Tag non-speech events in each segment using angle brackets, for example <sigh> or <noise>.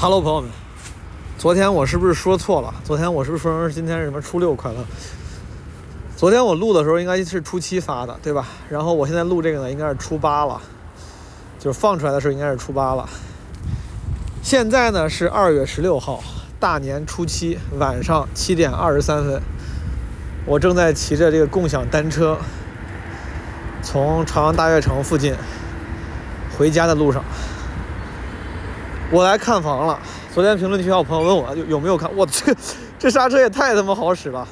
Hello，朋友们，昨天我是不是说错了？昨天我是不是说成今天是什么初六快乐？昨天我录的时候应该是初七发的，对吧？然后我现在录这个呢，应该是初八了，就是放出来的时候应该是初八了。现在呢是二月十六号，大年初七晚上七点二十三分，我正在骑着这个共享单车，从朝阳大悦城附近回家的路上。我来看房了。昨天评论区有朋友问我有有没有看，我这这刹车也太他妈好使了，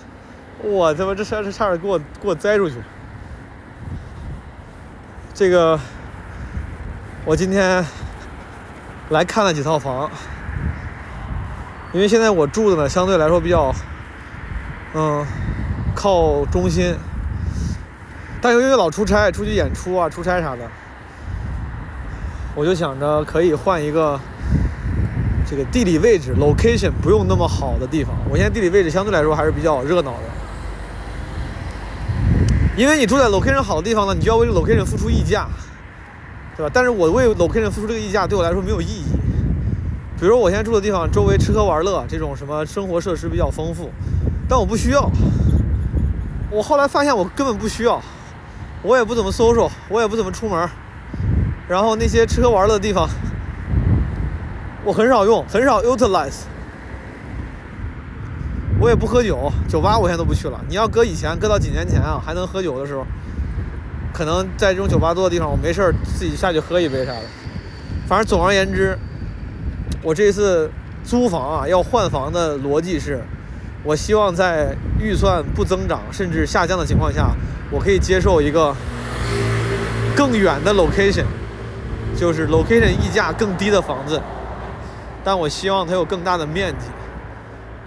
我他妈这刹车差点给我给我栽出去。这个我今天来看了几套房，因为现在我住的呢相对来说比较嗯靠中心，但由于老出差，出去演出啊、出差啥的，我就想着可以换一个。这个地理位置 location 不用那么好的地方，我现在地理位置相对来说还是比较热闹的。因为你住在 location 好的地方呢，你就要为 location 付出溢价，对吧？但是我为 location 付出这个溢价对我来说没有意义。比如我现在住的地方周围吃喝玩乐这种什么生活设施比较丰富，但我不需要。我后来发现我根本不需要，我也不怎么搜索我也不怎么出门，然后那些吃喝玩乐的地方。我很少用，很少 utilize。我也不喝酒，酒吧我现在都不去了。你要搁以前，搁到几年前啊，还能喝酒的时候，可能在这种酒吧多的地方，我没事儿自己下去喝一杯啥的。反正总而言之，我这次租房啊，要换房的逻辑是，我希望在预算不增长甚至下降的情况下，我可以接受一个更远的 location，就是 location 溢价更低的房子。但我希望它有更大的面积，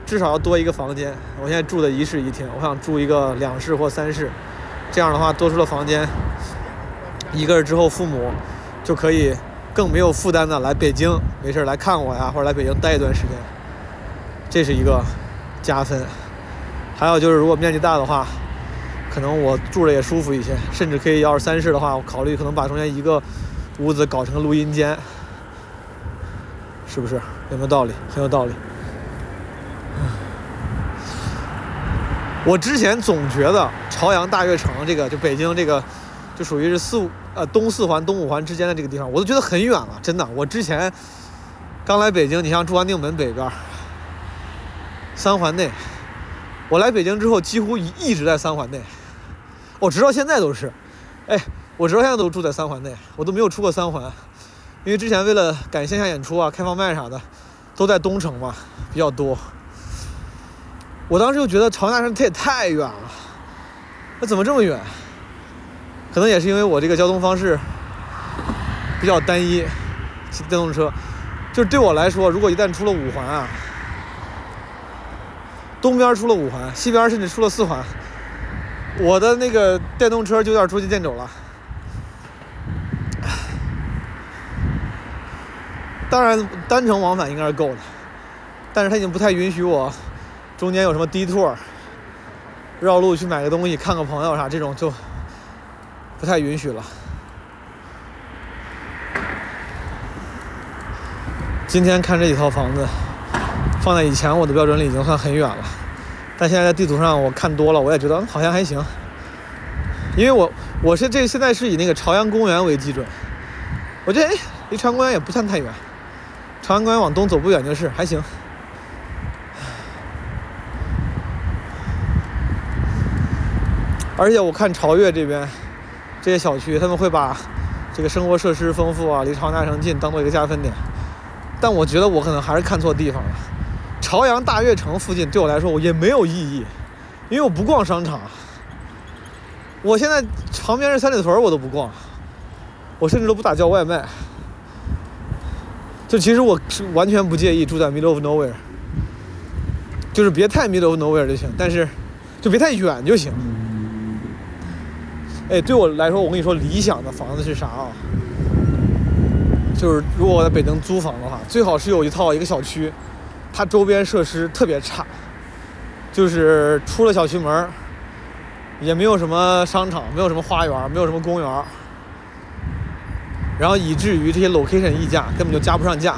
至少要多一个房间。我现在住的一室一厅，我想住一个两室或三室，这样的话多出了房间，一个是之后父母就可以更没有负担的来北京，没事来看我呀，或者来北京待一段时间，这是一个加分。还有就是如果面积大的话，可能我住着也舒服一些，甚至可以要是三室的话，我考虑可能把中间一个屋子搞成录音间。是不是有没有道理？很有道理。我之前总觉得朝阳大悦城这个，就北京这个，就属于是四五呃东四环、东五环之间的这个地方，我都觉得很远了。真的，我之前刚来北京，你像住安定门北边，三环内，我来北京之后几乎一一直在三环内，我直到现在都是，哎，我直到现在都住在三环内，我都没有出过三环。因为之前为了赶线下演出啊、开放麦啥的，都在东城嘛，比较多。我当时就觉得朝阳大城它也太远了，那怎么这么远？可能也是因为我这个交通方式比较单一，骑电动车。就是对我来说，如果一旦出了五环啊，东边出了五环，西边甚至出了四环，我的那个电动车就有点捉襟见肘了。当然，单程往返应该是够的，但是他已经不太允许我中间有什么 detour，绕路去买个东西、看个朋友啥这种就不太允许了。今天看这几套房子，放在以前我的标准里已经算很远了，但现在在地图上我看多了，我也觉得好像还行，因为我我是这现在是以那个朝阳公园为基准，我觉得哎，离朝阳公园也不算太远。朝阳公园往东走不远就是，还行。而且我看朝悦这边这些小区，他们会把这个生活设施丰富啊，离朝阳大城近当做一个加分点。但我觉得我可能还是看错地方了。朝阳大悦城附近对我来说我也没有意义，因为我不逛商场。我现在旁边是三里屯我都不逛，我甚至都不打叫外卖。就其实我是完全不介意住在 middle of nowhere，就是别太 middle of nowhere 就行，但是就别太远就行。哎，对我来说，我跟你说，理想的房子是啥啊？就是如果我在北京租房的话，最好是有一套一个小区，它周边设施特别差，就是出了小区门也没有什么商场，没有什么花园，没有什么公园。然后以至于这些 location 溢价根本就加不上价，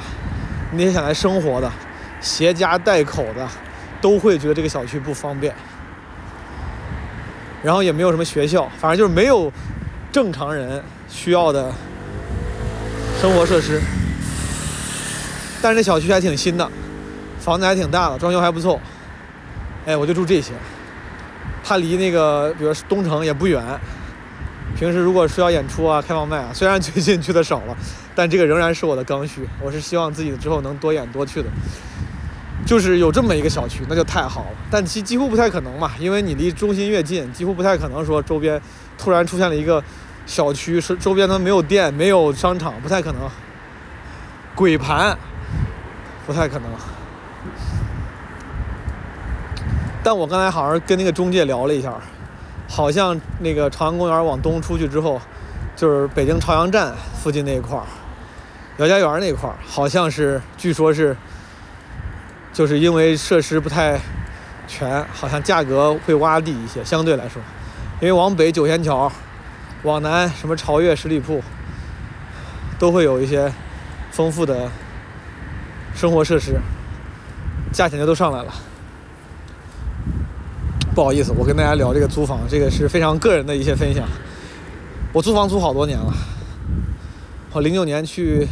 那些想来生活的、携家带口的，都会觉得这个小区不方便。然后也没有什么学校，反正就是没有正常人需要的生活设施。但是这小区还挺新的，房子还挺大的，装修还不错。哎，我就住这些。它离那个，比如东城也不远。平时如果需要演出啊、开放麦啊，<laughs> 虽然最近去的少了，但这个仍然是我的刚需。我是希望自己之后能多演多去的。就是有这么一个小区，那就太好了。但其几乎不太可能嘛，因为你离中心越近，几乎不太可能说周边突然出现了一个小区，是周边它没有店、没有商场，不太可能。鬼盘，不太可能。但我刚才好像跟那个中介聊了一下，好像那个朝阳公园往东出去之后，就是北京朝阳站附近那一块儿，姚家园那块儿，好像是据说是。就是因为设施不太全，好像价格会洼地一些，相对来说，因为往北九仙桥，往南什么朝悦十里铺，都会有一些丰富的生活设施，价钱就都上来了。不好意思，我跟大家聊这个租房，这个是非常个人的一些分享。我租房租好多年了，我零九年去。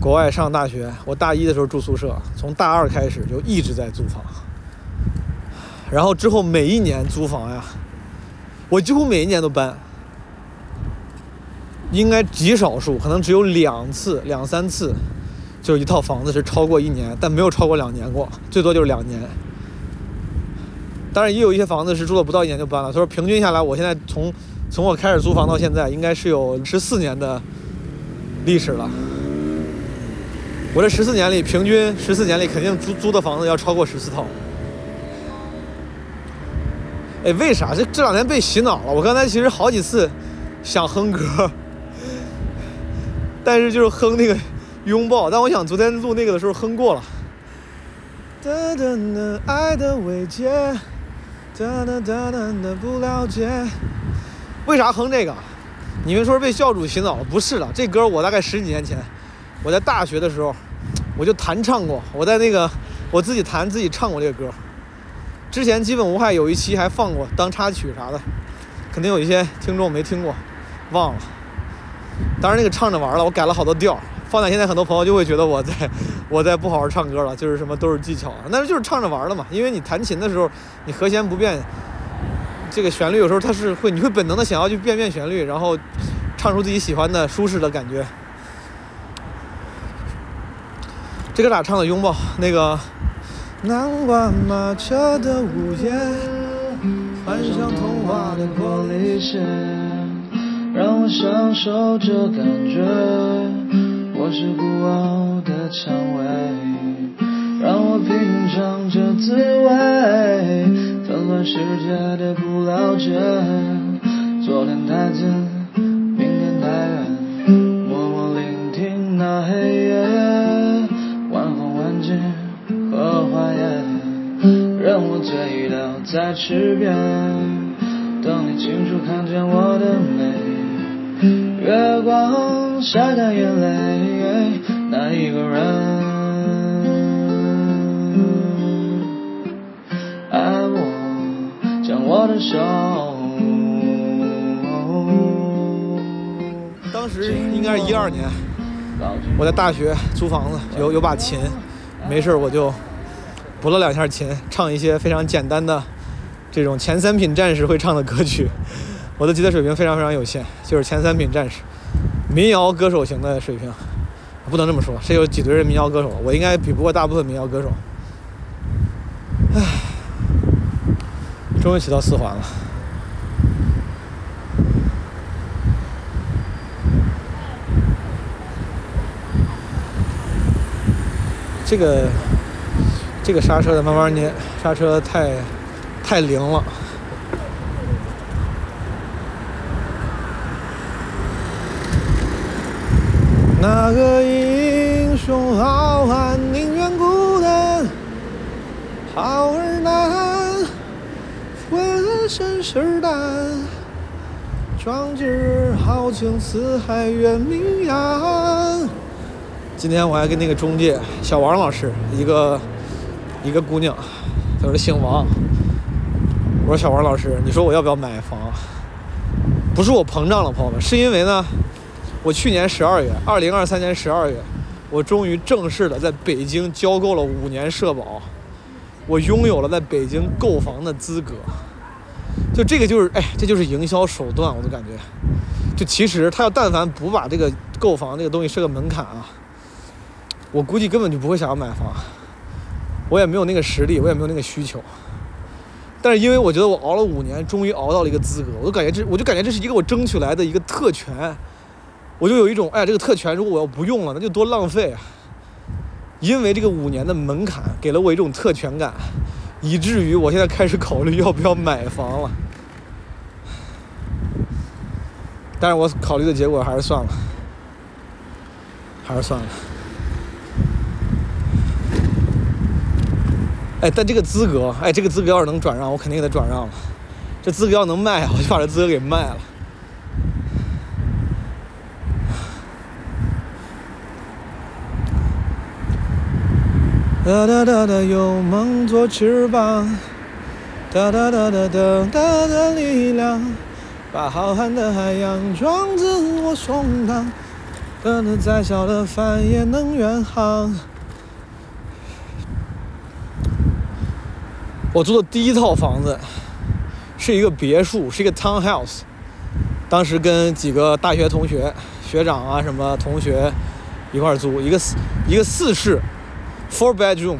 国外上大学，我大一的时候住宿舍，从大二开始就一直在租房。然后之后每一年租房呀，我几乎每一年都搬。应该极少数，可能只有两次、两三次，就一套房子是超过一年，但没有超过两年过，最多就是两年。当然也有一些房子是住了不到一年就搬了。他说平均下来，我现在从从我开始租房到现在，应该是有十四年的历史了。我这十四年里，平均十四年里肯定租租的房子要超过十四套。哎，为啥？这这两天被洗脑了。我刚才其实好几次想哼歌，但是就是哼那个拥抱。但我想昨天录那个的时候哼过了。哒哒哒，爱的慰藉。哒哒哒哒哒，不了解。为啥哼这个？你们说是被教主洗脑了？不是的，这歌我大概十几年前。我在大学的时候，我就弹唱过。我在那个我自己弹自己唱过这个歌。之前基本无害有一期还放过当插曲啥的，肯定有一些听众没听过，忘了。当然那个唱着玩了，我改了好多调。放在现在很多朋友就会觉得我在我在不好好唱歌了，就是什么都是技巧，那就是唱着玩了嘛。因为你弹琴的时候，你和弦不变，这个旋律有时候它是会，你会本能的想要去变变旋律，然后唱出自己喜欢的舒适的感觉。这个咋唱的？拥抱那个。南瓜马车的午夜，幻想童话的玻璃鞋，让我享受这感觉。是孤傲的蔷薇，让我品尝这滋味。纷乱世界的不了解，昨天太近，明天太远，默默聆听那黑夜。晚风吻尽荷花叶，任我醉倒在池边，等你清楚看见我的美。月光晒干眼泪，那一个人爱我，将我的手。当时应该是一二年，我在大学租房子，有有把琴。没事我就拨了两下琴，唱一些非常简单的这种前三品战士会唱的歌曲。我的吉他水平非常非常有限，就是前三品战士，民谣歌手型的水平，不能这么说，谁有几堆人民谣歌手？我应该比不过大部分民谣歌手。唉，终于骑到四环了。这个这个刹车得慢慢捏，刹车太太灵了。那个英雄好汉宁愿孤单，好儿难，浑身是胆，壮志豪情四海远名扬。今天我还跟那个中介小王老师，一个一个姑娘，她说姓王。我说小王老师，你说我要不要买房？不是我膨胀了，朋友们，是因为呢，我去年十二月，二零二三年十二月，我终于正式的在北京交够了五年社保，我拥有了在北京购房的资格。就这个就是，哎，这就是营销手段，我都感觉。就其实他要但凡不把这个购房这个东西设个门槛啊，我估计根本就不会想要买房。我也没有那个实力，我也没有那个需求。但是因为我觉得我熬了五年，终于熬到了一个资格，我就感觉这，我就感觉这是一个我争取来的一个特权，我就有一种，哎，这个特权如果我要不用了，那就多浪费啊！因为这个五年的门槛给了我一种特权感，以至于我现在开始考虑要不要买房了。但是我考虑的结果还是算了，还是算了。哎，但这个资格，哎，这个资格要是能转让，我肯定给他转让了。这资格要能卖，我就把这资格给卖了。哒哒哒哒，有梦做翅膀，哒哒哒哒哒哒的力量，把浩瀚的海洋装进我胸膛，可能再小的帆也能远航。我租的第一套房子是一个别墅，是一个 townhouse。当时跟几个大学同学、学长啊什么同学一块租，一个四一个四室，four bedroom，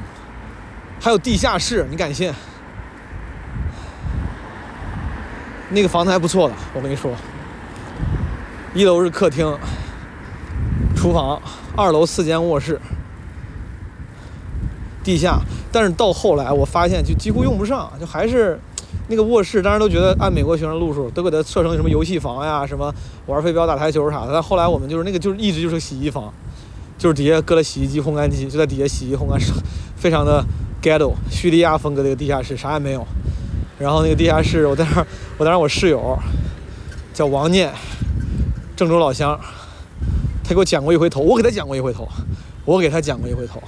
还有地下室，你敢信？那个房子还不错的，我跟你说。一楼是客厅、厨房，二楼四间卧室。地下，但是到后来我发现就几乎用不上，就还是那个卧室，当时都觉得按美国学生路数都给它设成什么游戏房呀，什么玩飞镖、打台球啥的。但后来我们就是那个就是一直就是洗衣房，就是底下搁了洗衣机、烘干机，就在底下洗衣烘干，非常的 ghetto，叙利亚风格的一个地下室，啥也没有。然后那个地下室，我在那儿，<laughs> 我当时我室友叫王念，郑州老乡，他给我剪过一回头，我给他剪过一回头，我给他剪过一回头。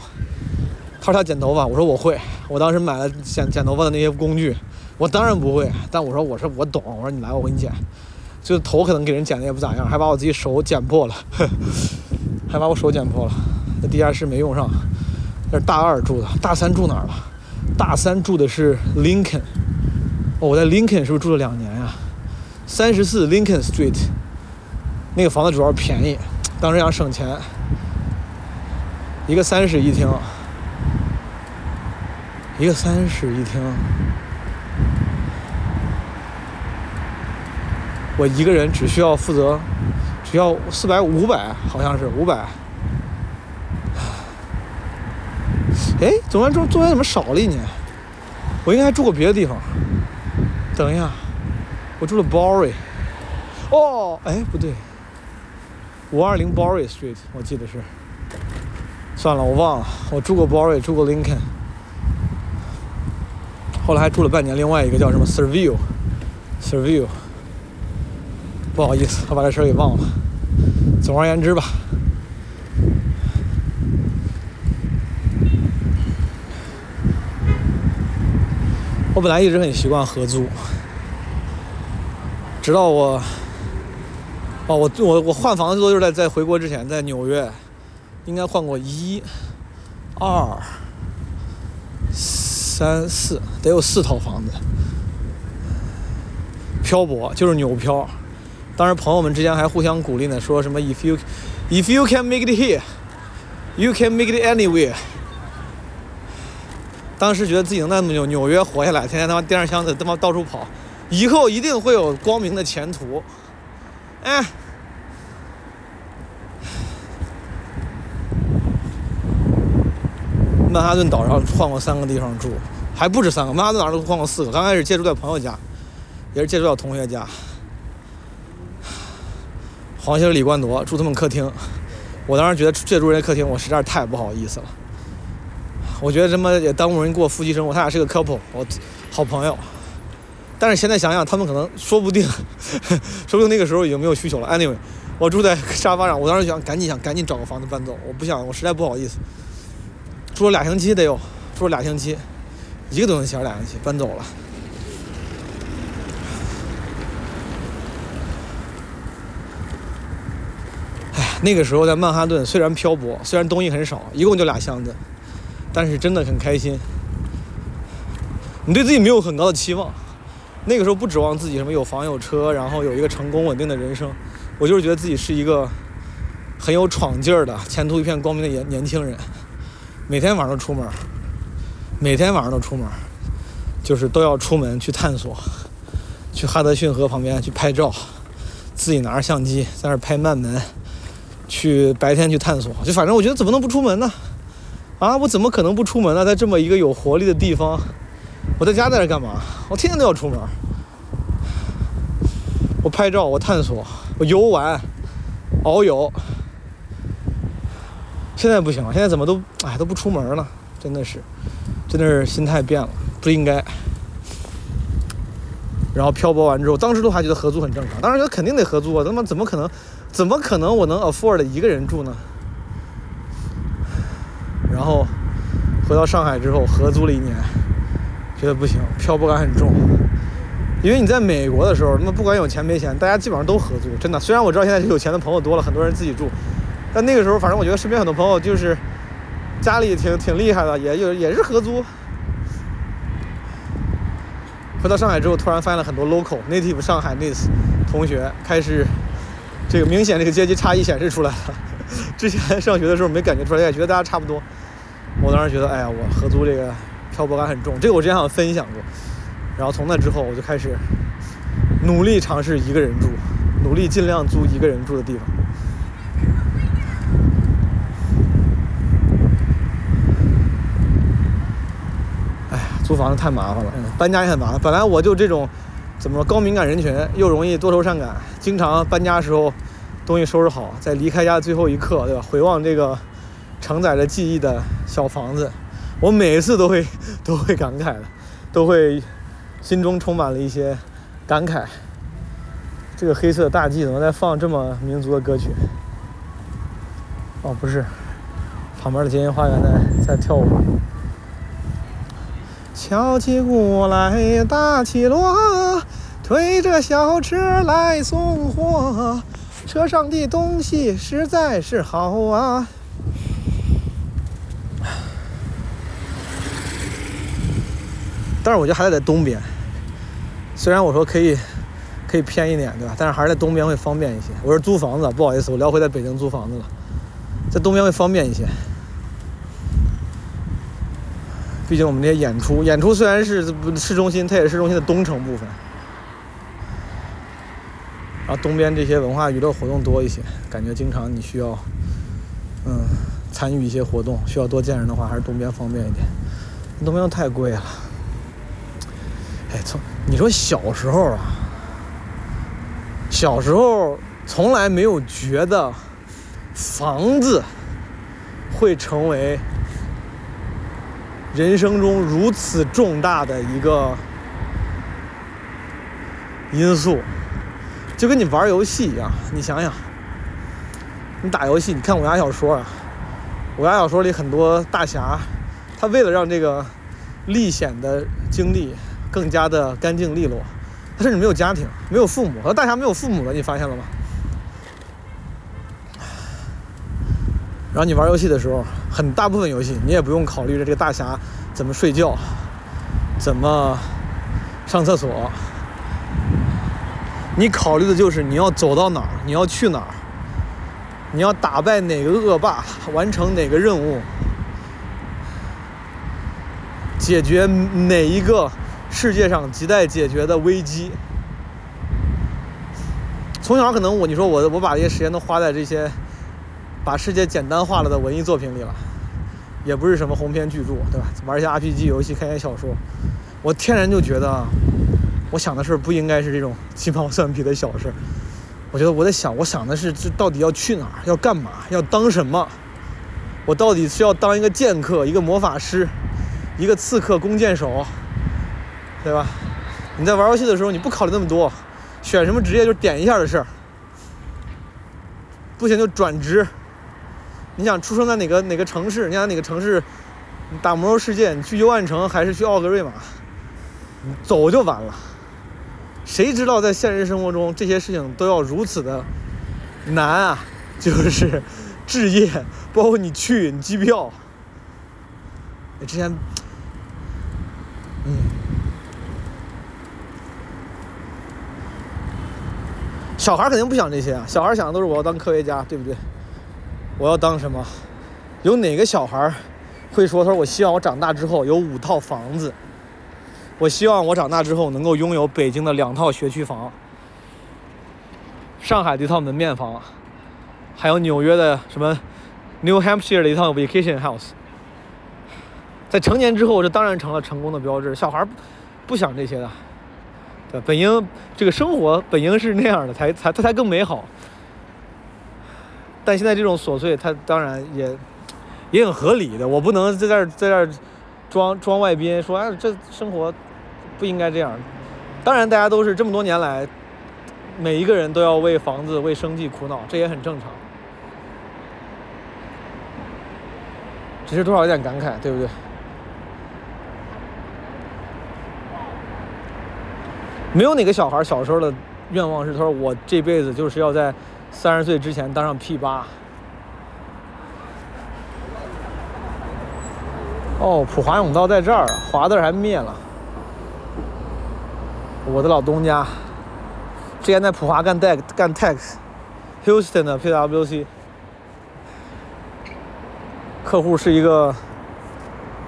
他说他剪头发，我说我会。我当时买了剪剪头发的那些工具，我当然不会。但我说我说我懂。我说你来，我给你剪。就头可能给人剪的也不咋样，还把我自己手剪破了，还把我手剪破了。那地下室没用上，那是大二住的，大三住哪儿了？大三住的是 Lincoln。哦，我在 Lincoln 是不是住了两年呀？三十四 Lincoln Street，那个房子主要便宜，当时想省钱，一个三室一厅。一个三室一厅，我一个人只需要负责，只要四百五百，好像是五百。哎，总来中中间怎么少了一年？我应该还住过别的地方。等一下，我住了 Bory。哦，哎，不对，五二零 Bory Street，我记得是。算了，我忘了，我住过 Bory，住过 Lincoln。后来还住了半年，另外一个叫什么 s e 不好意思，我把这事儿给忘了。总而言之吧，我本来一直很习惯合租，直到我，哦，我我我换房子都是在在回国之前，在纽约，应该换过一、二。三四得有四套房子，漂泊就是纽漂。当时朋友们之间还互相鼓励呢，说什么 “if you if you can make it here, you can make it anywhere”。当时觉得自己能在纽纽约活下来，天天他妈掂着箱子他妈到处跑，以后一定会有光明的前途。哎。曼哈顿岛上换过三个地方住，还不止三个。曼哈顿岛上换过四个。刚开始借住在朋友家，也是借住在同学家。黄兴、李冠铎住他们客厅，我当时觉得这住人客厅，我实在是太不好意思了。我觉得他妈也耽误人过夫妻生活。他俩是个 couple，我好朋友。但是现在想想，他们可能说不定，<laughs> 说不定那个时候已经没有需求了。Anyway，我住在沙发上，我当时想赶紧想赶紧找个房子搬走，我不想，我实在不好意思。住了俩星期得有，住了俩星期，一个多星期还是俩星期，搬走了。那个时候在曼哈顿，虽然漂泊，虽然东西很少，一共就俩箱子，但是真的很开心。你对自己没有很高的期望，那个时候不指望自己什么有房有车，然后有一个成功稳定的人生。我就是觉得自己是一个很有闯劲儿的、前途一片光明的年年轻人，每天晚上都出门，每天晚上都出门，就是都要出门去探索，去哈德逊河旁边去拍照，自己拿着相机在那儿拍慢门，去白天去探索，就反正我觉得怎么能不出门呢？啊，我怎么可能不出门呢？在这么一个有活力的地方，我在家在这干嘛？我天天都要出门，我拍照，我探索。我游玩，遨游。现在不行了，现在怎么都哎都不出门了，真的是，真的是心态变了，不应该。然后漂泊完之后，当时都还觉得合租很正常，当时觉得肯定得合租啊，他妈怎么可能，怎么可能我能 afford 一个人住呢？然后回到上海之后，合租了一年，觉得不行，漂泊感很重。因为你在美国的时候，那么不管有钱没钱，大家基本上都合租，真的。虽然我知道现在有钱的朋友多了，很多人自己住，但那个时候，反正我觉得身边很多朋友就是家里挺挺厉害的，也有也是合租。回到上海之后，突然发现了很多 local native 上海 n i c e 同学，开始这个明显这个阶级差异显示出来了。之前上学的时候没感觉出来，也觉得大家差不多。我当时觉得，哎呀，我合租这个漂泊感很重。这个我之前好像分享过。然后从那之后，我就开始努力尝试一个人住，努力尽量租一个人住的地方。哎呀，租房子太麻烦了，搬家也很麻烦。本来我就这种怎么说高敏感人群，又容易多愁善感，经常搬家时候东西收拾好，在离开家最后一刻，对吧？回望这个承载着记忆的小房子，我每一次都会都会感慨的，都会。心中充满了一些感慨。这个黑色大 G 怎么在放这么民族的歌曲？哦，不是，旁边的金银花园在在跳舞。敲起鼓来打起锣，推着小车来送货，车上的东西实在是好啊。但是我觉得还得在东边。虽然我说可以，可以偏一点，对吧？但是还是在东边会方便一些。我是租房子，不好意思，我聊回在北京租房子了，在东边会方便一些。毕竟我们这些演出，演出虽然是市中心，它也是市中心的东城部分。然后东边这些文化娱乐活动多一些，感觉经常你需要，嗯，参与一些活动，需要多见人的话，还是东边方便一点。东边太贵了。哎，从你说小时候啊，小时候从来没有觉得房子会成为人生中如此重大的一个因素，就跟你玩游戏一样。你想想，你打游戏，你看武侠小说啊，武侠小说里很多大侠，他为了让这个历险的经历。更加的干净利落，他甚至没有家庭，没有父母，和大侠没有父母了，你发现了吗？然后你玩游戏的时候，很大部分游戏你也不用考虑着这个大侠怎么睡觉，怎么上厕所，你考虑的就是你要走到哪儿，你要去哪儿，你要打败哪个恶霸，完成哪个任务，解决哪一个。世界上亟待解决的危机。从小可能我你说我我把这些时间都花在这些把世界简单化了的文艺作品里了，也不是什么鸿篇巨著，对吧？玩一些 RPG 游戏，看一些小说，我天然就觉得，我想的事不应该是这种鸡毛蒜皮的小事。我觉得我在想，我想的是这到底要去哪儿，要干嘛，要当什么？我到底是要当一个剑客，一个魔法师，一个刺客，弓箭手？对吧？你在玩游戏的时候，你不考虑那么多，选什么职业就点一下的事儿。不行就转职。你想出生在哪个哪个城市？你想哪个城市？你打魔兽世界，你去幽暗城还是去奥格瑞玛？走就完了。谁知道在现实生活中这些事情都要如此的难啊？就是置业，包括你去你机票。之前，嗯，小孩肯定不想这些啊，小孩想的都是我要当科学家，对不对？我要当什么？有哪个小孩会说他说我希望我长大之后有五套房子？我希望我长大之后能够拥有北京的两套学区房，上海的一套门面房，还有纽约的什么 New Hampshire 的一套 vacation house。在成年之后，这当然成了成功的标志。小孩不想这些的，对，本应这个生活本应是那样的，才才他才更美好。但现在这种琐碎，他当然也也很合理的。我不能在这儿在这儿装装外宾，说哎，这生活不应该这样。当然，大家都是这么多年来，每一个人都要为房子、为生计苦恼，这也很正常。只是多少有点感慨，对不对？没有哪个小孩小时候的愿望是他说我这辈子就是要在三十岁之前当上 P 八。哦，普华永道在这儿，华字还灭了。我的老东家，之前在普华干 Dex 干 Tax，Houston 的 PWC，客户是一个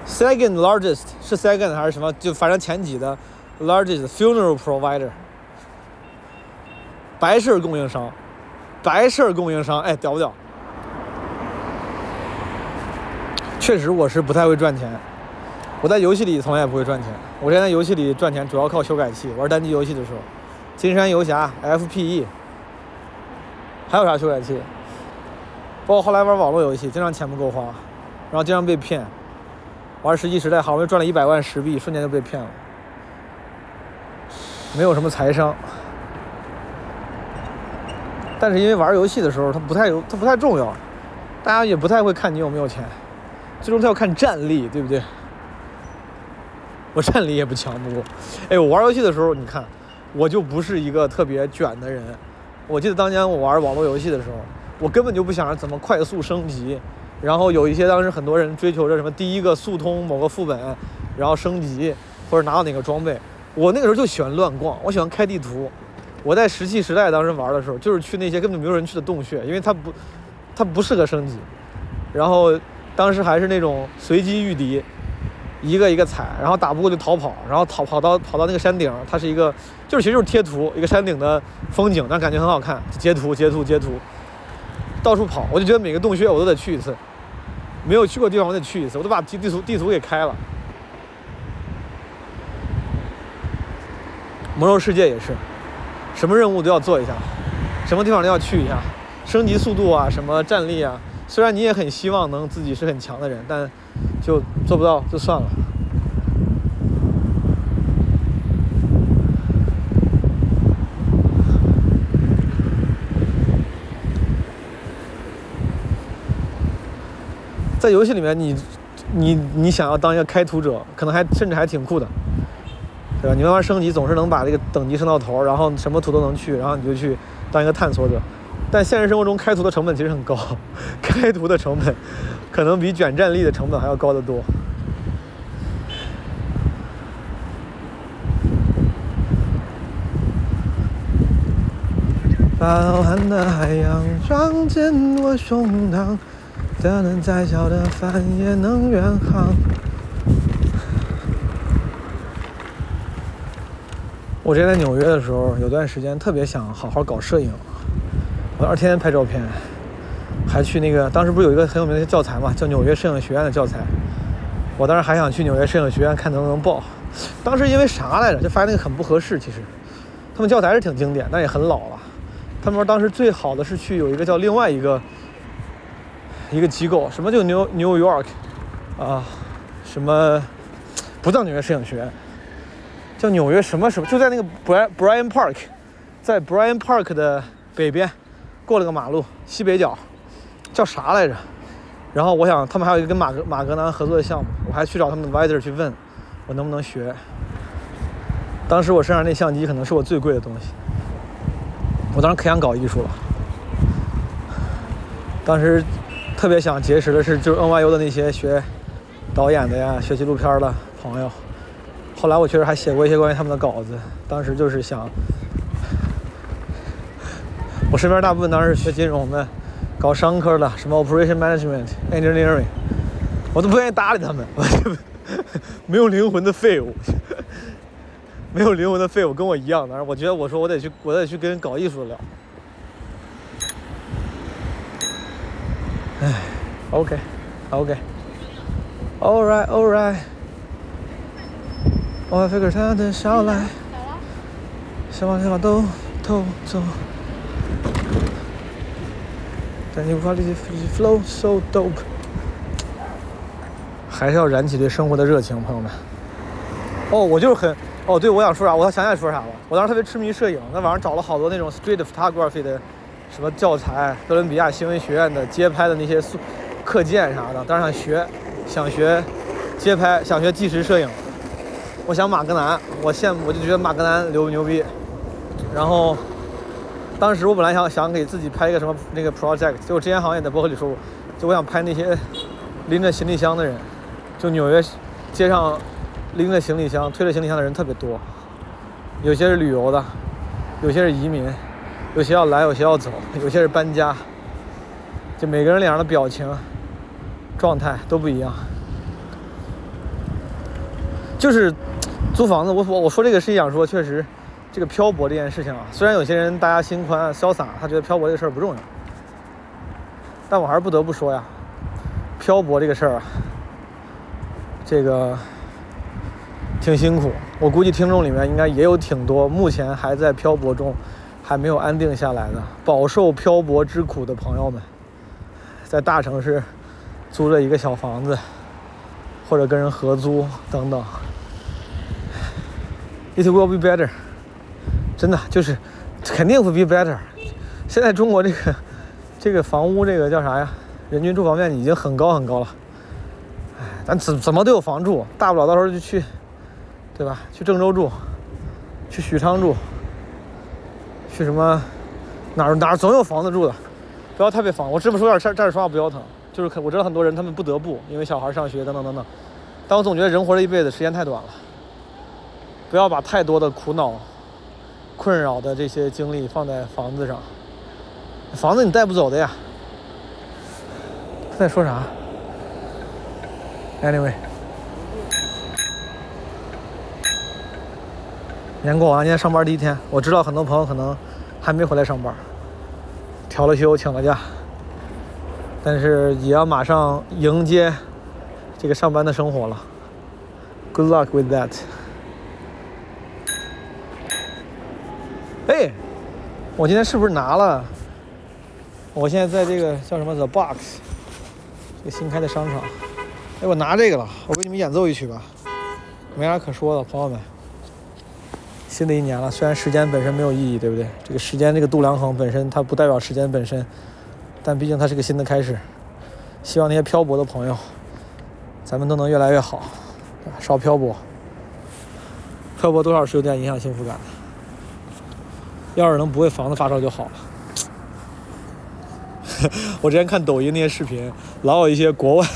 second largest，是 second 还是什么？就反正前几的。Largest funeral provider，白事供应商，白事供应商，哎，屌不屌？确实，我是不太会赚钱。我在游戏里从来也不会赚钱。我现在游戏里赚钱主要靠修改器。玩单机游戏的时候，金山游侠、FPE，还有啥修改器？包括后来玩网络游戏，经常钱不够花，然后经常被骗。玩《世纪时代》，好不容易赚了一百万石币，瞬间就被骗了。没有什么财商，但是因为玩游戏的时候，它不太有，它不太重要，大家也不太会看你有没有钱，最终他要看战力，对不对？我战力也不强，不过，哎，我玩游戏的时候，你看，我就不是一个特别卷的人。我记得当年我玩网络游戏的时候，我根本就不想着怎么快速升级，然后有一些当时很多人追求着什么第一个速通某个副本，然后升级或者拿到哪个装备。我那个时候就喜欢乱逛，我喜欢开地图。我在石器时代当时玩的时候，就是去那些根本没有人去的洞穴，因为它不，它不适合升级。然后当时还是那种随机遇敌，一个一个踩，然后打不过就逃跑，然后逃跑到跑到那个山顶，它是一个就是其实就是贴图，一个山顶的风景，但感觉很好看，截图截图截图，到处跑，我就觉得每个洞穴我都得去一次，没有去过地方我得去一次，我都把地地图地图给开了。魔兽世界也是，什么任务都要做一下，什么地方都要去一下，升级速度啊，什么战力啊。虽然你也很希望能自己是很强的人，但就做不到就算了。在游戏里面，你你你想要当一个开图者，可能还甚至还挺酷的。对吧？你慢慢升级，总是能把这个等级升到头，然后什么图都能去，然后你就去当一个探索者。但现实生活中开图的成本其实很高，<laughs> 开图的成本可能比卷战力的成本还要高得多。浩瀚的海洋装进我胸膛，可能再小的帆也能远航。我之前在纽约的时候，有段时间特别想好好搞摄影，我当时天天拍照片，还去那个当时不是有一个很有名的教材嘛，叫纽约摄影学院的教材。我当时还想去纽约摄影学院看能不能报，当时因为啥来着？就发现那个很不合适。其实，他们教材是挺经典，但也很老了。他们说当时最好的是去有一个叫另外一个一个机构，什么就 New New York 啊，什么不叫纽约摄影学院。叫纽约什么什么，就在那个 Brian Brian Park，在 Brian Park 的北边，过了个马路，西北角，叫啥来着？然后我想，他们还有一个跟马格马格南合作的项目，我还去找他们的 advisor 去问，我能不能学。当时我身上那相机可能是我最贵的东西，我当时可想搞艺术了。当时特别想结识的是，就是 NYU 的那些学导演的呀、学纪录片的朋友。后来我确实还写过一些关于他们的稿子。当时就是想，我身边大部分当时学金融的。搞商科的，什么 operation management engineering，我都不愿意搭理他们，<laughs> 没有灵魂的废物，<laughs> 没有灵魂的废物，跟我一样当时。我觉得，我说我得去，我得去跟搞艺术的聊。哎，OK，OK，All right，All right，我 figure 他的笑来，想把想把都偷走。但你无法理解 Flow so dope，还是要燃起对生活的热情，朋友们。哦，我就是很……哦，对，我想说啥？我想起来说啥了。我当时特别痴迷摄影，在网上找了好多那种 street photography 的什么教材，哥伦比亚新闻学院的街拍的那些课件啥的。当时想学，想学街拍，想学纪实摄影。我想马格南，我羡慕，我就觉得马格南牛不牛逼。然后。当时我本来想想给自己拍一个什么那个 project，就之前好像也在博客里说过，就我想拍那些拎着行李箱的人，就纽约街上拎着行李箱、推着行李箱的人特别多，有些是旅游的，有些是移民，有些要来，有些要走，有些是搬家，就每个人脸上的表情、状态都不一样。就是租房子，我我我说这个是想说，确实。这个漂泊这件事情啊，虽然有些人大家心宽潇洒，他觉得漂泊这个事儿不重要，但我还是不得不说呀，漂泊这个事儿啊，这个挺辛苦。我估计听众里面应该也有挺多目前还在漂泊中，还没有安定下来的，饱受漂泊之苦的朋友们，在大城市租了一个小房子，或者跟人合租等等，It will be better。真的就是，肯定会 be better。现在中国这个这个房屋这个叫啥呀？人均住房面积已经很高很高了。哎，咱怎怎么都有房住，大不了到时候就去，对吧？去郑州住，去许昌住，去什么哪儿哪儿总有房子住的。不要太被房，我这么说有点站站着说话不腰疼。就是我知道很多人他们不得不因为小孩上学等等等等，但我总觉得人活这一辈子时间太短了，不要把太多的苦恼。困扰的这些精力放在房子上，房子你带不走的呀。在说啥？Anyway，年过完，今天上班第一天，我知道很多朋友可能还没回来上班，调了休，请了假，但是也要马上迎接这个上班的生活了。Good luck with that. 哎，我今天是不是拿了？我现在在这个叫什么 The Box，这个新开的商场。哎，我拿这个了，我给你们演奏一曲吧。没啥可说的，朋友们。新的一年了，虽然时间本身没有意义，对不对？这个时间这个度量衡本身它不代表时间本身，但毕竟它是个新的开始。希望那些漂泊的朋友，咱们都能越来越好，少漂泊。漂泊多少是有点影响幸福感的。要是能不会房子发烧就好了。<laughs> 我之前看抖音那些视频，老有一些国外，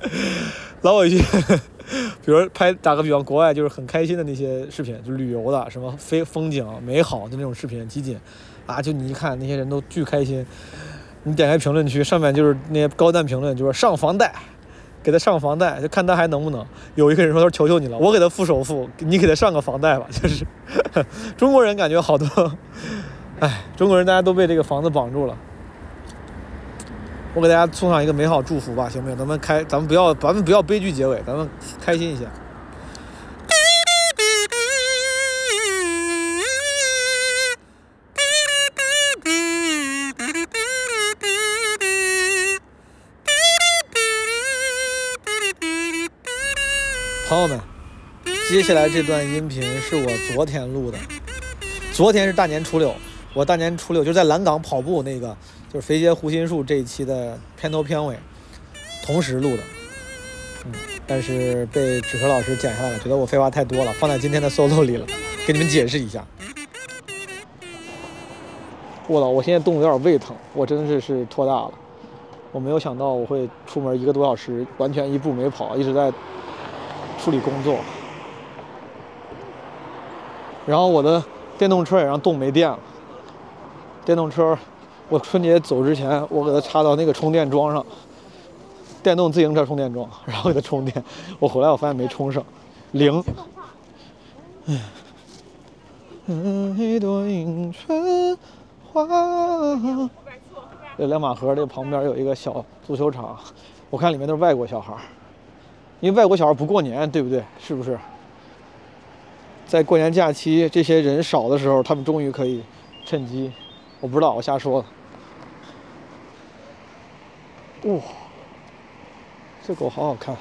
<laughs> 老有一些，<laughs> 比如拍打个比方，国外就是很开心的那些视频，就旅游的，什么非风景美好的那种视频集锦，啊，就你一看那些人都巨开心。你点开评论区，上面就是那些高赞评论，就是上房贷。给他上房贷，就看他还能不能。有一个人说：“他说求求你了，我给他付首付，你给他上个房贷吧。<laughs> ”就是中国人感觉好多，<laughs> 哎，中国人大家都被这个房子绑住了。我给大家送上一个美好祝福吧，行不行？咱们开，咱们不要，咱们不要悲剧结尾，咱们开心一下。朋友们，接下来这段音频是我昨天录的。昨天是大年初六，我大年初六就在蓝港跑步那个，就是肥街胡心树这一期的片头片尾同时录的，嗯，但是被纸壳老师剪下来了，觉得我废话太多了，放在今天的 solo 里了，给你们解释一下。我操！我现在冻得有点胃疼，我真的是是拖大了。我没有想到我会出门一个多小时，完全一步没跑，一直在处理工作。然后我的电动车也让冻没电了。电动车，我春节走之前，我给它插到那个充电桩上，电动自行车充电桩，<laughs> 然后给它充电。我回来我发现没充上，零。唉，一朵迎春花。这两马河这旁边有一个小足球场，我看里面都是外国小孩因为外国小孩不过年，对不对？是不是？在过年假期这些人少的时候，他们终于可以趁机，我不知道，我瞎说的。哇，这狗好好看，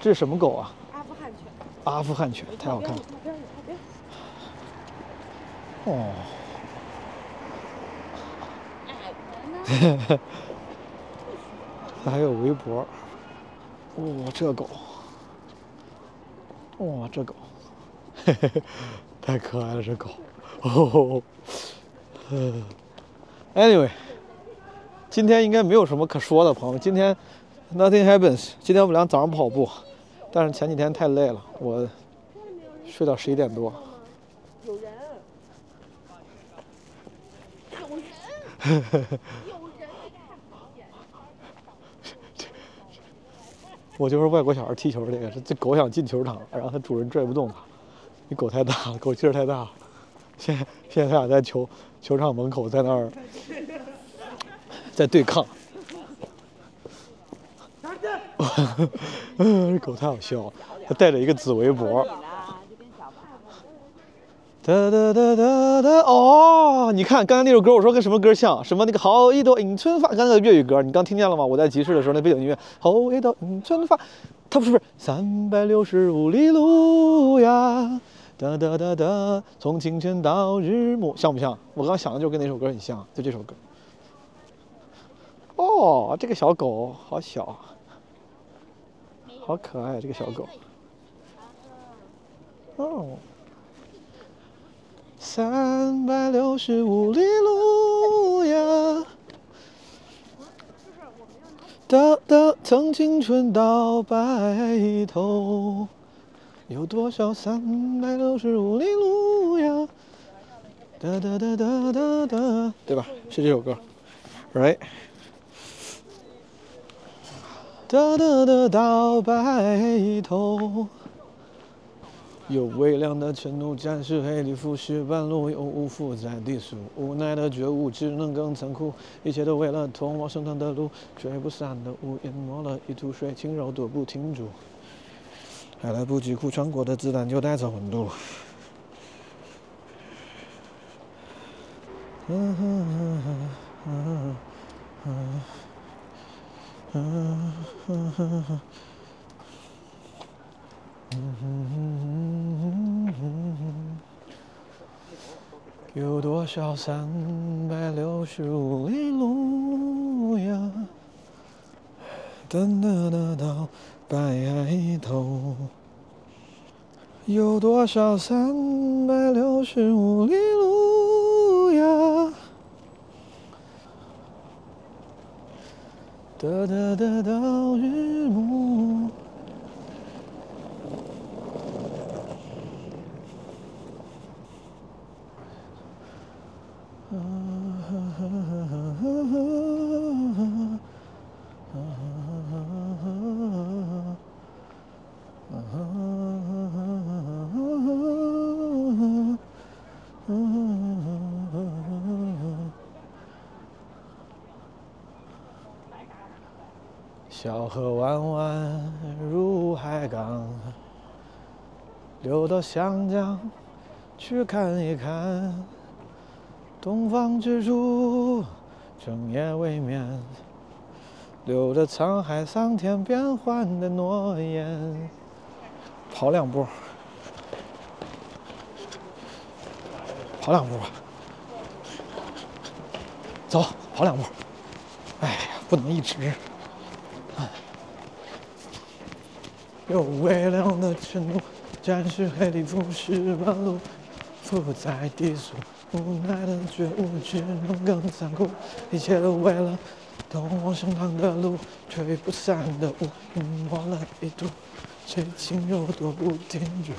这是什么狗啊？阿富汗犬。阿富汗犬，太好看了。哦。它 <laughs> 还有围脖。哇，这狗。哇，这狗。嘿嘿嘿，太可爱了，这狗。哦。Anyway，今天应该没有什么可说的，朋友们。今天 Nothing happens。今天我们俩早上跑步，但是前几天太累了，我睡到十一点多。有人。有人。<laughs> 呵呵呵。我就是外国小孩踢球这个，这狗想进球场，然后它主人拽不动它。你狗太大了，狗劲儿太大了。现现在他俩在球球场门口在那儿在对抗。这 <laughs> <laughs> 狗太好笑了，它带着一个紫围脖。哒哒哒哒哒哦，你看刚才那首歌，我说跟什么歌像？什么那个好一朵迎春发，刚才那个粤语歌，你刚听见了吗？我在集市的时候，那背景音乐好一朵迎春发，它不是不是三百六十五里路呀，哒哒哒哒，从清晨到日暮，像不像？我刚想的就跟那首歌很像，就这首歌。哦，这个小狗好小，好可爱，这个小狗。哦。三百六十五里路呀，到到从青春到白头，有多少三百六十五里路呀？哒哒哒哒哒哒，对吧？是这首歌，right？哒哒哒到白头。有微凉的晨露，沾湿黑里腐蚀半路，有无负在低诉，无奈的觉悟，只能更残酷。一切都为了通往升腾的路，吹不散的雾淹没了一途水，轻柔踱步停住，还来不及哭，穿过的子弹就带走温度。嗯哼哼哼哼哼哼哼。有多少三百六十五里路呀？等等等到白头。有多少三百六十五里路呀？得得得到日暮。小河弯弯入海港，流到湘江去看一看。东方之珠，整夜未眠，留着沧海桑田变幻的诺言。跑两步，跑两步吧。走，跑两步。哎呀，不能一直。有微凉的承诺，暂时黑里不是半路，伏在低速，无奈的觉悟只能更残酷。一切都为了通往升堂的路，吹不散的雾，淹没了一度，谁轻柔躲不停住，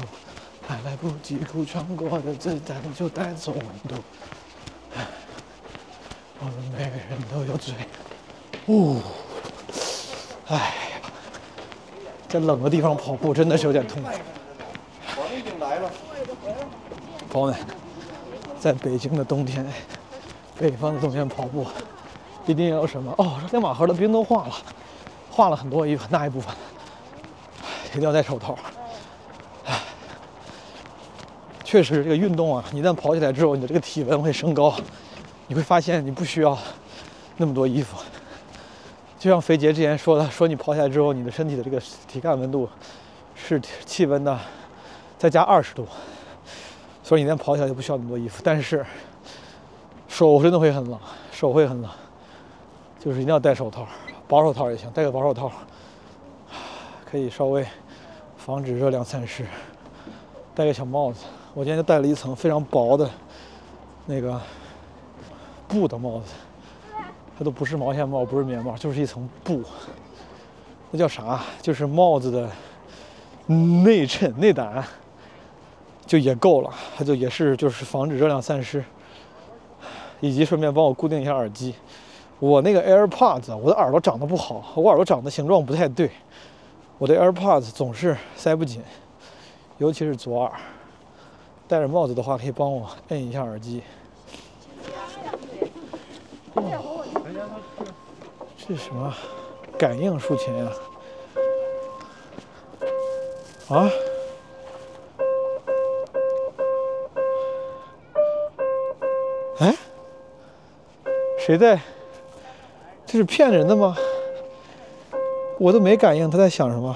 还来不及哭，穿过的子弹就带走温度。我们每个人都有罪。<sighs> 呜、唉呀，在冷的地方跑步真的是有点痛苦。我们已经来了。朋友们，在北京的冬天，北方的冬天跑步，一定要什么？哦，这马河的冰都化了，化了很多一很大一部分，一定要戴手套。唉确实，这个运动啊，你一旦跑起来之后，你的这个体温会升高，你会发现你不需要那么多衣服。就像肥杰之前说的，<laughs> 说你跑起来之后，你的身体的这个体感温度是气温的再加二十度，所以你一旦跑起来就不需要那么多衣服。但是手真的会很冷，手会很冷，就是一定要戴手套，薄手套也行，戴个薄手套，可以稍微防止热量散失。戴个小帽子，我今天就戴了一层非常薄的那个布的帽子。它都不是毛线帽，不是棉帽，就是一层布。那叫啥？就是帽子的内衬、内胆，就也够了。它就也是就是防止热量散失，以及顺便帮我固定一下耳机。我那个 AirPods，我的耳朵长得不好，我耳朵长得形状不太对，我的 AirPods 总是塞不紧，尤其是左耳。戴着帽子的话，可以帮我摁一下耳机。这是什么？感应竖琴呀、啊？哎，谁在？这是骗人的吗？我都没感应，他在想什么？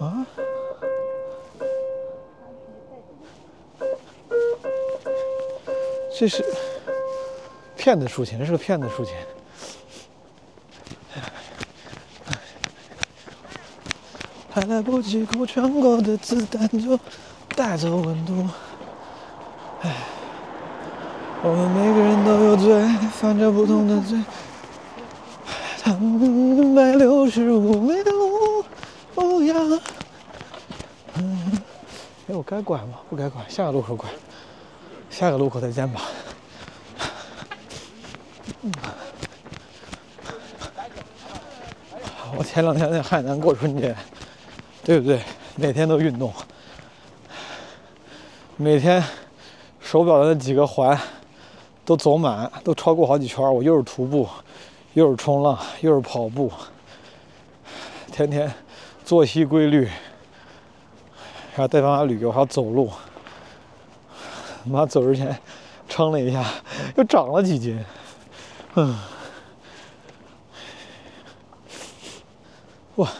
啊？这是骗子竖琴，这是个骗子竖琴。还来不及哭，穿过的子弹就带走温度。唉，我们每个人都有罪，犯着不同的罪。三百六十五里路，不要。嗯，哎，我该拐吗？不该拐，下个路口拐。下个路口再见吧。我前两天在海南过春节，对不对？每天都运动，每天手表的那几个环都走满，都超过好几圈。我又是徒步，又是冲浪，又是跑步，天天作息规律，还要带爸妈旅游，还要走路。妈走之前称了一下，又长了几斤。嗯，哇！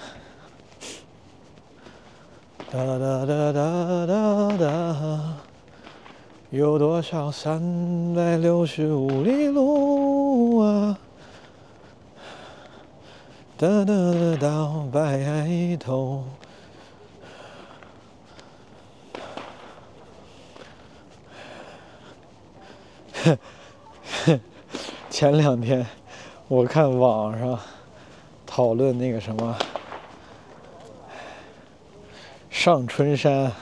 哒哒哒哒哒哒，有多少三百六十五里路啊？哒哒哒到白头。<laughs> 前两天我看网上讨论那个什么上春山，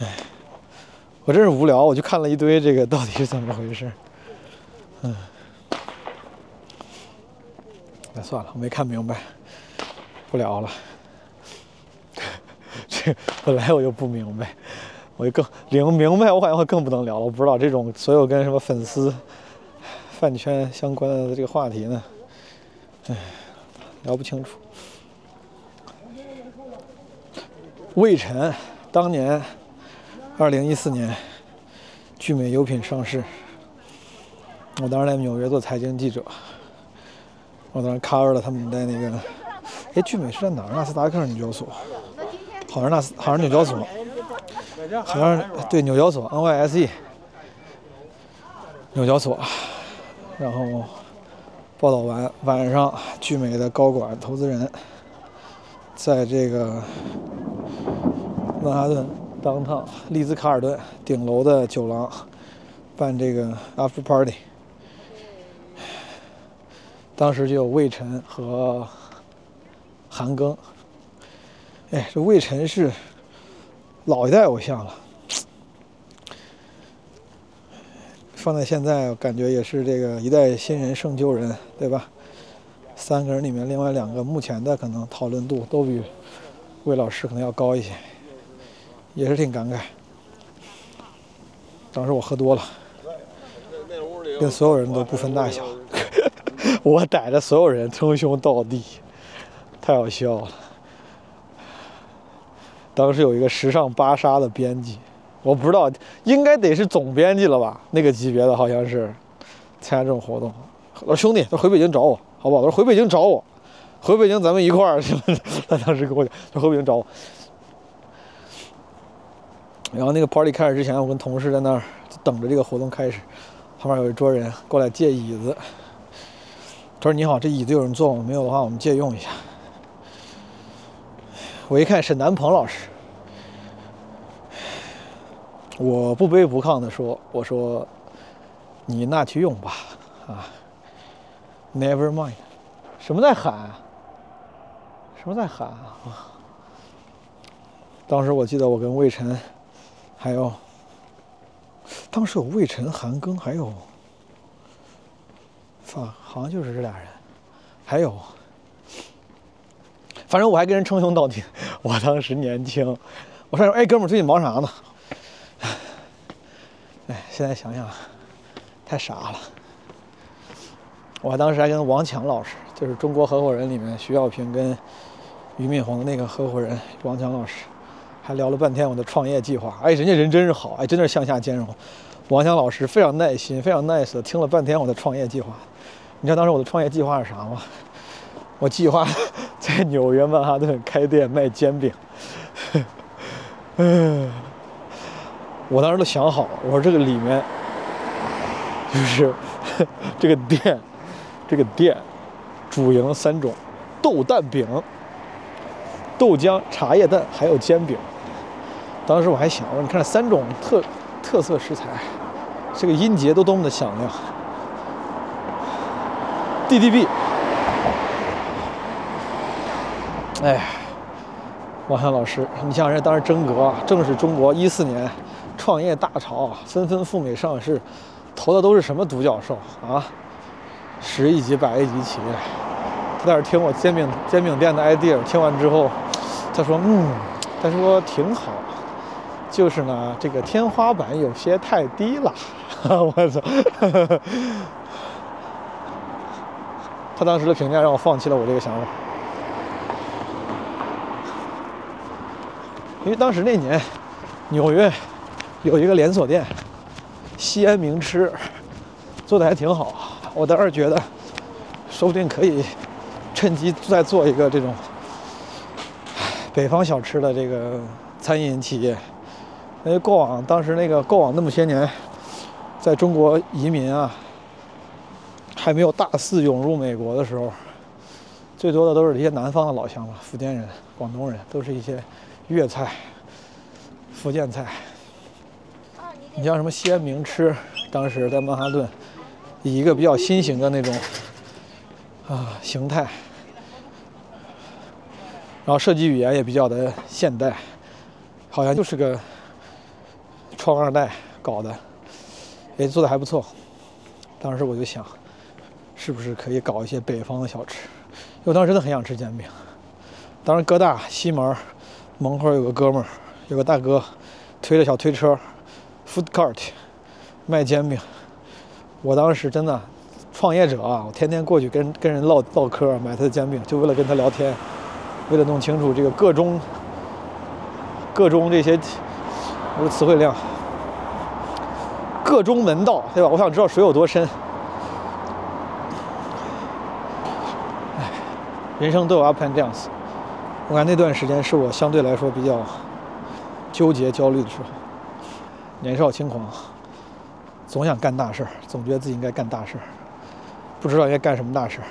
哎，我真是无聊，我就看了一堆这个到底是怎么回事。嗯，那算了，我没看明白，不聊了。<laughs> 这本来我就不明白。我就更明明白，我好像会更不能聊了。我不知道这种所有跟什么粉丝、饭圈相关的这个话题呢，唉，聊不清楚。魏晨当年，二零一四年，聚美优品上市，我当时在纽约做财经记者，我当时 cover 了他们在那个，哎，聚美是在哪儿？纳斯达克纽交所，好像纳斯，好像纽交所。好像对纽交所 NYSE 纽交所，然后报道完晚上，聚美的高管投资人在这个曼哈顿当趟丽兹卡尔顿顶楼的酒廊办这个 after party，当时就有魏晨和韩庚。哎，这魏晨是老一代偶像了，放在现在，感觉也是这个一代新人胜旧人，对吧？三个人里面，另外两个目前的可能讨论度都比魏老师可能要高一些，也是挺感慨。当时我喝多了，跟所有人都不分大小，<laughs> 我逮着所有人称兄道弟，太好笑了。当时有一个时尚芭莎的编辑，我不知道，应该得是总编辑了吧？那个级别的好像是参加这种活动。我说兄弟，他回北京找我，好不好？他说回北京找我，回北京咱们一块儿。他当时跟我讲，他回北京找我。然后那个 party 开始之前，我跟同事在那儿等着这个活动开始，旁边有一桌人过来借椅子。他说：“你好，这椅子有人坐吗？没有的话，我们借用一下。”我一看沈南鹏老师，我不卑不亢的说：“我说，你那去用吧，啊，Never mind。”什么在喊？什么在喊啊？当时我记得我跟魏晨，还有，当时有魏晨、韩庚，还有，放好像就是这俩人，还有。反正我还跟人称兄道弟，我当时年轻，我说：“哎，哥们儿，最近忙啥呢？”哎，现在想想，太傻了。我当时还跟王强老师，就是中国合伙人里面徐小平跟俞敏洪的那个合伙人王强老师，还聊了半天我的创业计划。哎，人家人真是好，哎，真的是向下兼容。王强老师非常耐心，非常 nice 的听了半天我的创业计划。你知道当时我的创业计划是啥吗？我计划在纽约曼哈顿开店卖煎饼。嗯，<laughs> 我当时都想好了，我说这个里面就是 <laughs> 这个店，这个店主营三种：豆蛋饼、豆浆、茶叶蛋，还有煎饼。当时我还想，我说你看这三种特特色食材，这个音节都多么的响亮。DDB。哎，王翔老师，你想人家当时真格啊，正是中国一四年创业大潮，纷纷赴美上市，投的都是什么独角兽啊？十亿级、百亿级企业。他在这听我煎饼煎饼店的 idea，听完之后，他说：“嗯，他说挺好，就是呢，这个天花板有些太低了。<laughs> ”我操！<laughs> 他当时的评价让我放弃了我这个想法。因为当时那年，纽约有一个连锁店，西安名吃，做的还挺好。我倒是觉得，说不定可以趁机再做一个这种北方小吃的这个餐饮企业。因为过往当时那个过往那么些年，在中国移民啊，还没有大肆涌入美国的时候，最多的都是一些南方的老乡嘛，福建人、广东人，都是一些。粤菜、福建菜，你像什么西安名吃，当时在曼哈顿，以一个比较新型的那种啊形态，然后设计语言也比较的现代，好像就是个创二代搞的，也做的还不错。当时我就想，是不是可以搞一些北方的小吃？因为我当时真的很想吃煎饼。当时哥大西门。门口有个哥们儿，有个大哥，推着小推车，food cart，卖煎饼。我当时真的，创业者啊，我天天过去跟跟人唠唠嗑，买他的煎饼，就为了跟他聊天，为了弄清楚这个各中各中这些我的词汇量，各中门道，对吧？我想知道水有多深。哎，人生都有 up and downs。我看那段时间是我相对来说比较纠结、焦虑的时候，年少轻狂，总想干大事儿，总觉得自己应该干大事儿，不知道应该干什么大事儿，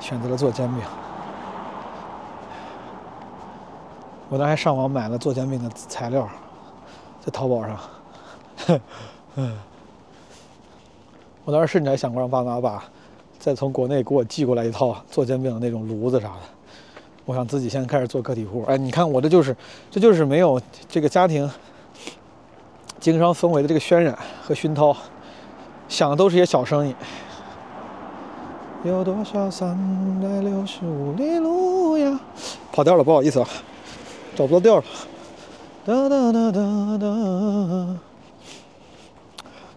选择了做煎饼。我当时还上网买了做煎饼的材料，在淘宝上。嗯，<laughs> 我当时甚至还想过让爸妈把再从国内给我寄过来一套做煎饼的那种炉子啥的。我想自己先开始做个体户。哎，你看我这就是，这就是没有这个家庭经商氛围的这个渲染和熏陶，想的都是些小生意。有多少三百六十五里路呀？跑调了，不好意思啊。找不到调了。哒哒哒哒哒。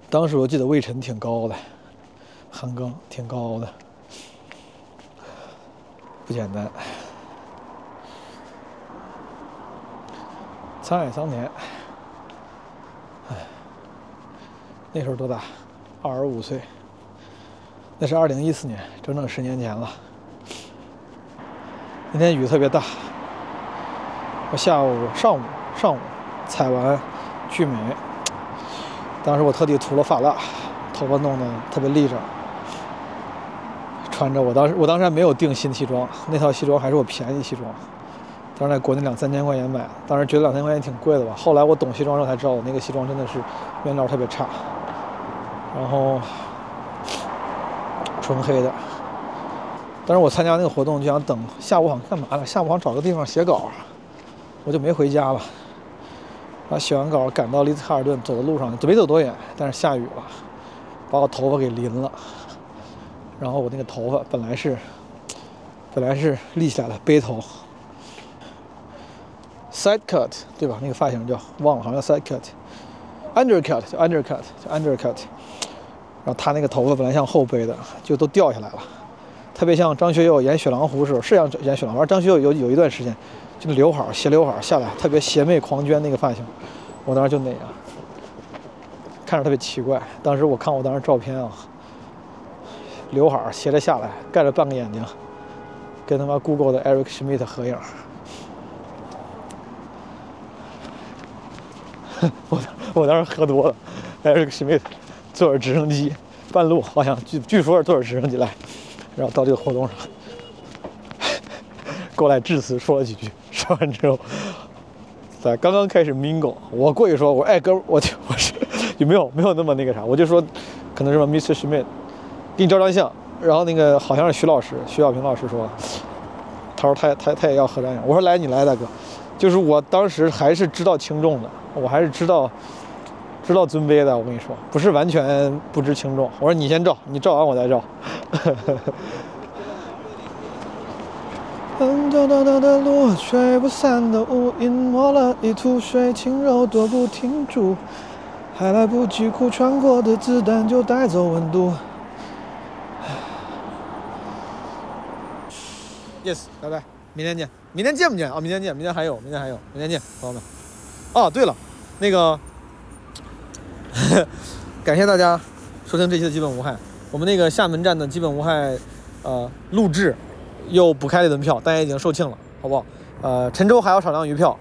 当时我记得魏晨挺高的，韩庚挺高的，不简单。沧海桑田，唉，那时候多大？二十五岁。那是二零一四年，整整十年前了。那天雨特别大。我下午上午上午采完聚美，当时我特地涂了发蜡，头发弄得特别立正，穿着我当时我当时还没有订新西装，那套西装还是我便宜西装，当时在国内两三千块钱买的，当时觉得两千块钱挺贵的吧，后来我懂西装之后才知道，我那个西装真的是面料特别差，然后纯黑的，但是我参加那个活动就想等下午好像干嘛了？下午好像找个地方写稿。我就没回家了，然后写完稿赶到丽兹卡尔顿，走的路上没走多远，但是下雨了，把我头发给淋了。然后我那个头发本来是本来是立起来的背头，side cut 对吧？那个发型叫忘了，好像叫 side cut undercut，undercut，undercut。然后他那个头发本来像后背的，就都掉下来了，特别像张学友演《雪狼湖》时候，是像演《雪狼湖》。张学友有有一段时间。就刘海斜刘海下来，特别邪魅狂狷那个发型，我当时就那样，看着特别奇怪。当时我看我当时照片啊，刘海斜着下来，盖着半个眼睛，跟他妈 Google 的 Eric Schmidt 合影。<laughs> 我 <laughs> 我当时喝多了，Eric Schmidt 坐着直升机，半路好像据据说是坐着直升机来，然后到这个活动上，<laughs> 过来致辞说了几句。说完之后，在刚刚开始 mingle，我过去说，我说哎哥，我我是有没有没有那么那个啥，我就说，可能是么 Mr. Schmidt，给你照张相。然后那个好像是徐老师，徐小平老师说，他说他他他也要合张相。我说来你来大哥，就是我当时还是知道轻重的，我还是知道知道尊卑的。我跟你说，不是完全不知轻重。我说你先照，你照完我再照。噔噔噔噔的路，吹不散的乌云，抹了一涂水，轻柔躲不停住，还来不及哭，穿过的子弹就带走温度。Yes，拜拜，明天见。明天见不见啊？明天见，明天还有，明天还有，明天见，朋友们。哦，对了，那个，感谢大家收听这期的基本无害。我们那个厦门站的基本无害，呃，录制。又补开了一轮票，但也已经售罄了，好不好？呃，陈州还有少量余票，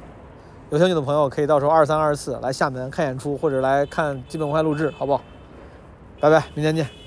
有兴趣的朋友可以到时候二三二四来厦门看演出，或者来看基本无害录制，好不好？拜拜，明天见。